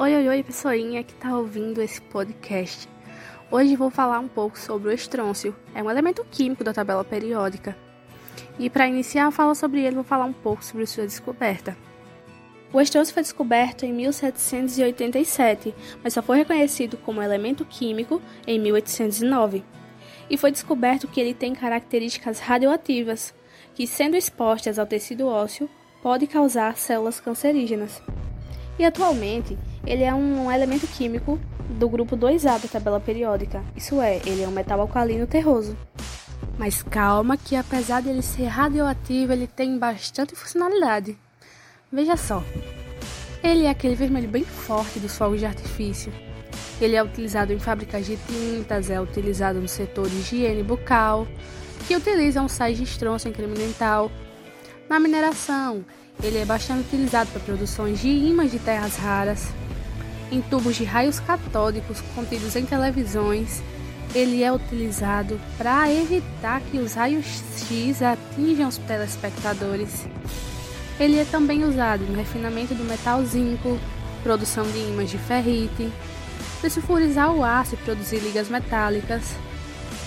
Oi, oi, oi, pessoinha que tá ouvindo esse podcast. Hoje vou falar um pouco sobre o estrôncio. É um elemento químico da tabela periódica. E para iniciar a fala sobre ele, vou falar um pouco sobre sua descoberta. O estrôncio foi descoberto em 1787, mas só foi reconhecido como elemento químico em 1809. E foi descoberto que ele tem características radioativas, que sendo expostas ao tecido ósseo, pode causar células cancerígenas. E atualmente, ele é um elemento químico do grupo 2A da tabela periódica, isso é, ele é um metal alcalino terroso. Mas calma que apesar de ele ser radioativo, ele tem bastante funcionalidade. Veja só, ele é aquele vermelho bem forte dos fogos de artifício. Ele é utilizado em fábricas de tintas, é utilizado no setor de higiene bucal, que utilizam sais de estrôncio em. Na mineração, ele é bastante utilizado para produções de ímãs de terras raras. Em tubos de raios catódicos contidos em televisões, ele é utilizado para evitar que os raios X atinjam os telespectadores. Ele é também usado no refinamento do metal zinco, produção de ímãs de ferrite, dessulfurizar o aço e produzir ligas metálicas.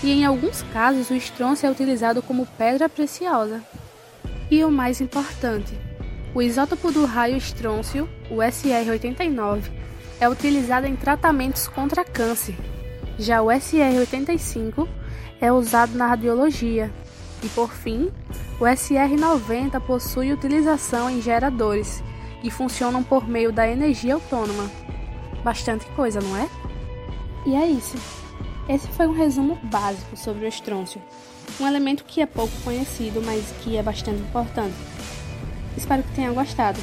E em alguns casos o estrôncio é utilizado como pedra preciosa. E o mais importante, o isótopo do raio estrôncio, o SR89, é utilizado em tratamentos contra câncer. Já o SR85 é usado na radiologia. E por fim, o SR90 possui utilização em geradores, que funcionam por meio da energia autônoma. Bastante coisa, não é? E é isso. Esse foi um resumo básico sobre o estrôncio, um elemento que é pouco conhecido, mas que é bastante importante. Espero que tenha gostado.